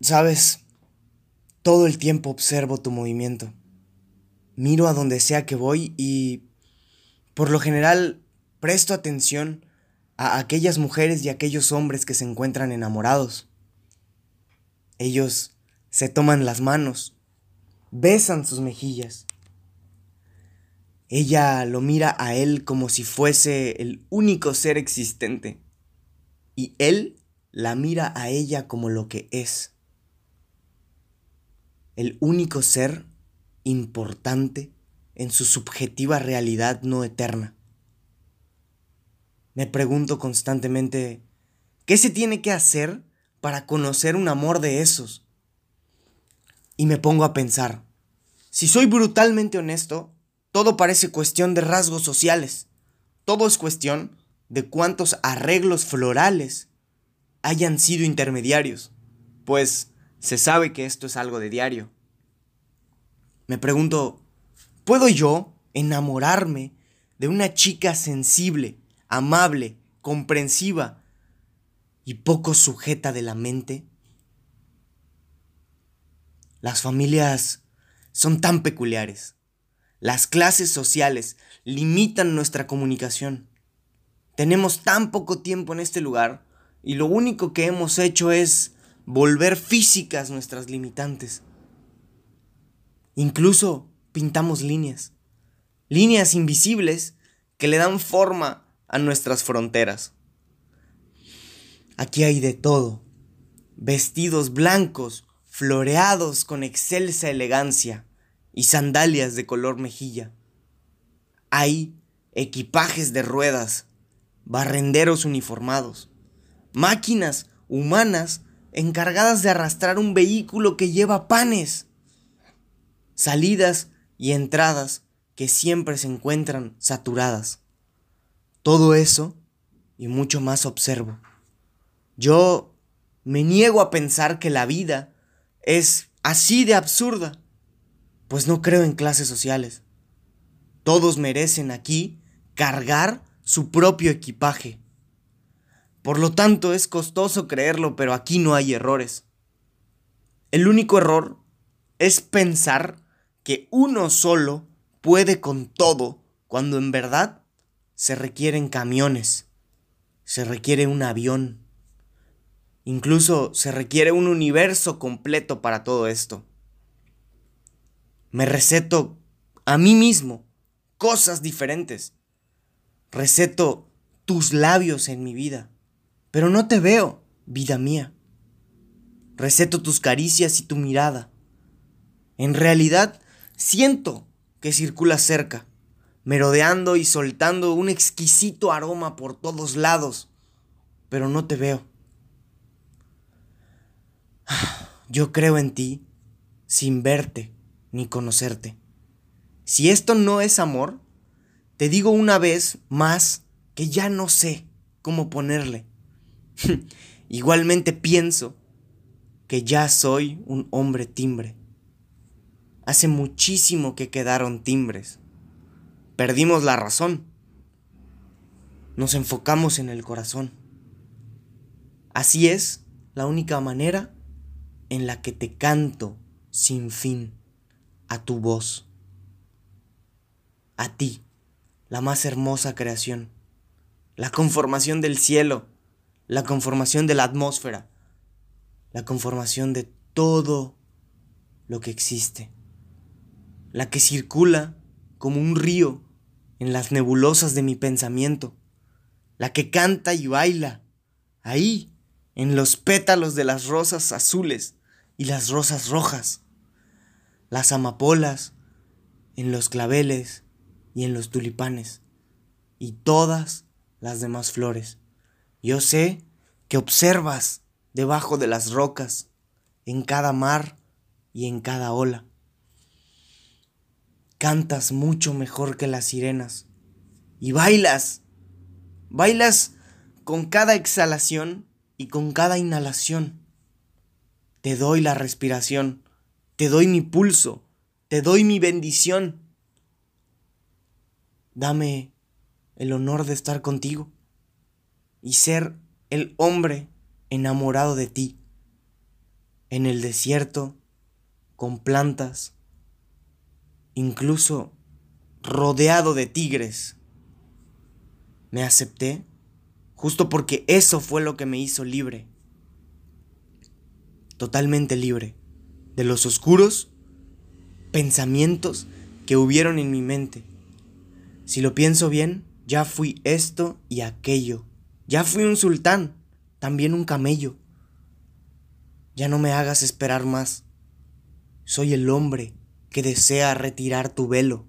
Sabes, todo el tiempo observo tu movimiento. Miro a donde sea que voy y, por lo general, presto atención a aquellas mujeres y aquellos hombres que se encuentran enamorados. Ellos se toman las manos, besan sus mejillas. Ella lo mira a él como si fuese el único ser existente y él la mira a ella como lo que es. El único ser importante en su subjetiva realidad no eterna. Me pregunto constantemente, ¿qué se tiene que hacer para conocer un amor de esos? Y me pongo a pensar, si soy brutalmente honesto, todo parece cuestión de rasgos sociales. Todo es cuestión de cuántos arreglos florales hayan sido intermediarios, pues se sabe que esto es algo de diario. Me pregunto, ¿puedo yo enamorarme de una chica sensible amable, comprensiva y poco sujeta de la mente? Las familias son tan peculiares. Las clases sociales limitan nuestra comunicación. Tenemos tan poco tiempo en este lugar y lo único que hemos hecho es volver físicas nuestras limitantes. Incluso pintamos líneas, líneas invisibles que le dan forma a nuestras fronteras. Aquí hay de todo. Vestidos blancos, floreados con excelsa elegancia y sandalias de color mejilla. Hay equipajes de ruedas, barrenderos uniformados, máquinas humanas encargadas de arrastrar un vehículo que lleva panes, salidas y entradas que siempre se encuentran saturadas. Todo eso y mucho más observo. Yo me niego a pensar que la vida es así de absurda, pues no creo en clases sociales. Todos merecen aquí cargar su propio equipaje. Por lo tanto, es costoso creerlo, pero aquí no hay errores. El único error es pensar que uno solo puede con todo, cuando en verdad se requieren camiones, se requiere un avión, incluso se requiere un universo completo para todo esto. Me receto a mí mismo cosas diferentes. Receto tus labios en mi vida, pero no te veo, vida mía. Receto tus caricias y tu mirada. En realidad, siento que circulas cerca merodeando y soltando un exquisito aroma por todos lados, pero no te veo. Yo creo en ti sin verte ni conocerte. Si esto no es amor, te digo una vez más que ya no sé cómo ponerle. Igualmente pienso que ya soy un hombre timbre. Hace muchísimo que quedaron timbres perdimos la razón. Nos enfocamos en el corazón. Así es la única manera en la que te canto sin fin a tu voz. A ti, la más hermosa creación, la conformación del cielo, la conformación de la atmósfera, la conformación de todo lo que existe, la que circula como un río en las nebulosas de mi pensamiento, la que canta y baila, ahí, en los pétalos de las rosas azules y las rosas rojas, las amapolas, en los claveles y en los tulipanes, y todas las demás flores. Yo sé que observas debajo de las rocas, en cada mar y en cada ola cantas mucho mejor que las sirenas. Y bailas. Bailas con cada exhalación y con cada inhalación. Te doy la respiración, te doy mi pulso, te doy mi bendición. Dame el honor de estar contigo y ser el hombre enamorado de ti. en el desierto, con plantas, incluso rodeado de tigres. Me acepté justo porque eso fue lo que me hizo libre, totalmente libre de los oscuros pensamientos que hubieron en mi mente. Si lo pienso bien, ya fui esto y aquello. Ya fui un sultán, también un camello. Ya no me hagas esperar más. Soy el hombre que desea retirar tu velo.